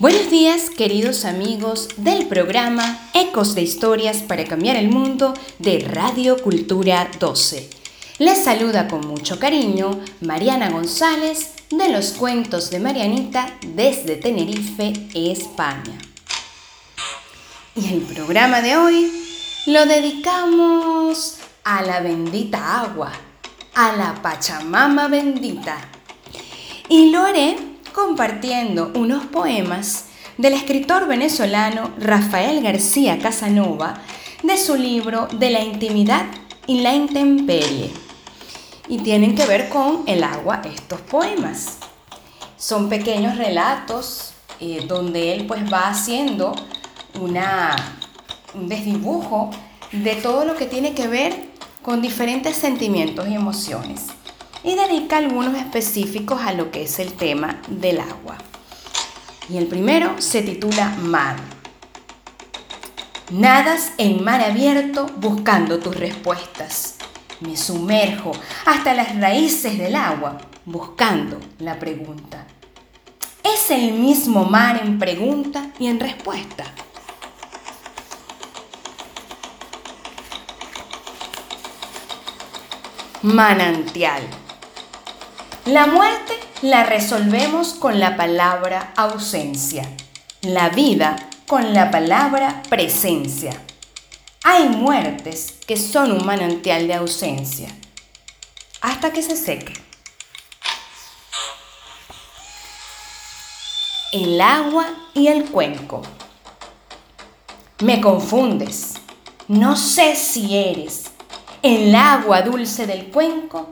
Buenos días queridos amigos del programa Ecos de Historias para Cambiar el Mundo de Radio Cultura 12. Les saluda con mucho cariño Mariana González de los cuentos de Marianita desde Tenerife, España. Y el programa de hoy lo dedicamos a la bendita agua, a la Pachamama bendita. Y lo haré compartiendo unos poemas del escritor venezolano Rafael García Casanova de su libro De la intimidad y la intemperie. Y tienen que ver con el agua estos poemas. Son pequeños relatos eh, donde él pues va haciendo una, un desdibujo de todo lo que tiene que ver con diferentes sentimientos y emociones y dedica algunos específicos a lo que es el tema del agua. Y el primero se titula Mar. Nadas en mar abierto buscando tus respuestas. Me sumerjo hasta las raíces del agua buscando la pregunta. Es el mismo mar en pregunta y en respuesta. Manantial. La muerte la resolvemos con la palabra ausencia, la vida con la palabra presencia. Hay muertes que son un manantial de ausencia, hasta que se seque. El agua y el cuenco. Me confundes. No sé si eres el agua dulce del cuenco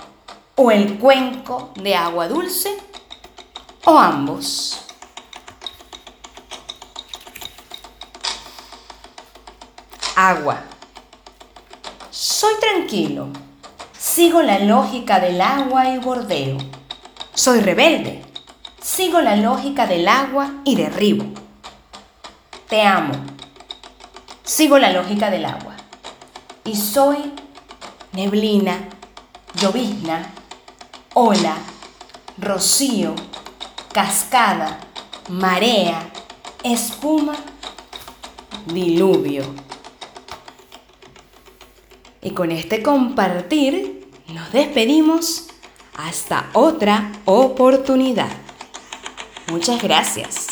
o el cuenco de agua dulce o ambos. Agua. Soy tranquilo. Sigo la lógica del agua y bordeo. Soy rebelde. Sigo la lógica del agua y derribo. Te amo. Sigo la lógica del agua. Y soy neblina, llovizna, ola, rocío, cascada, marea, espuma, diluvio. Y con este compartir nos despedimos hasta otra oportunidad. Muchas gracias.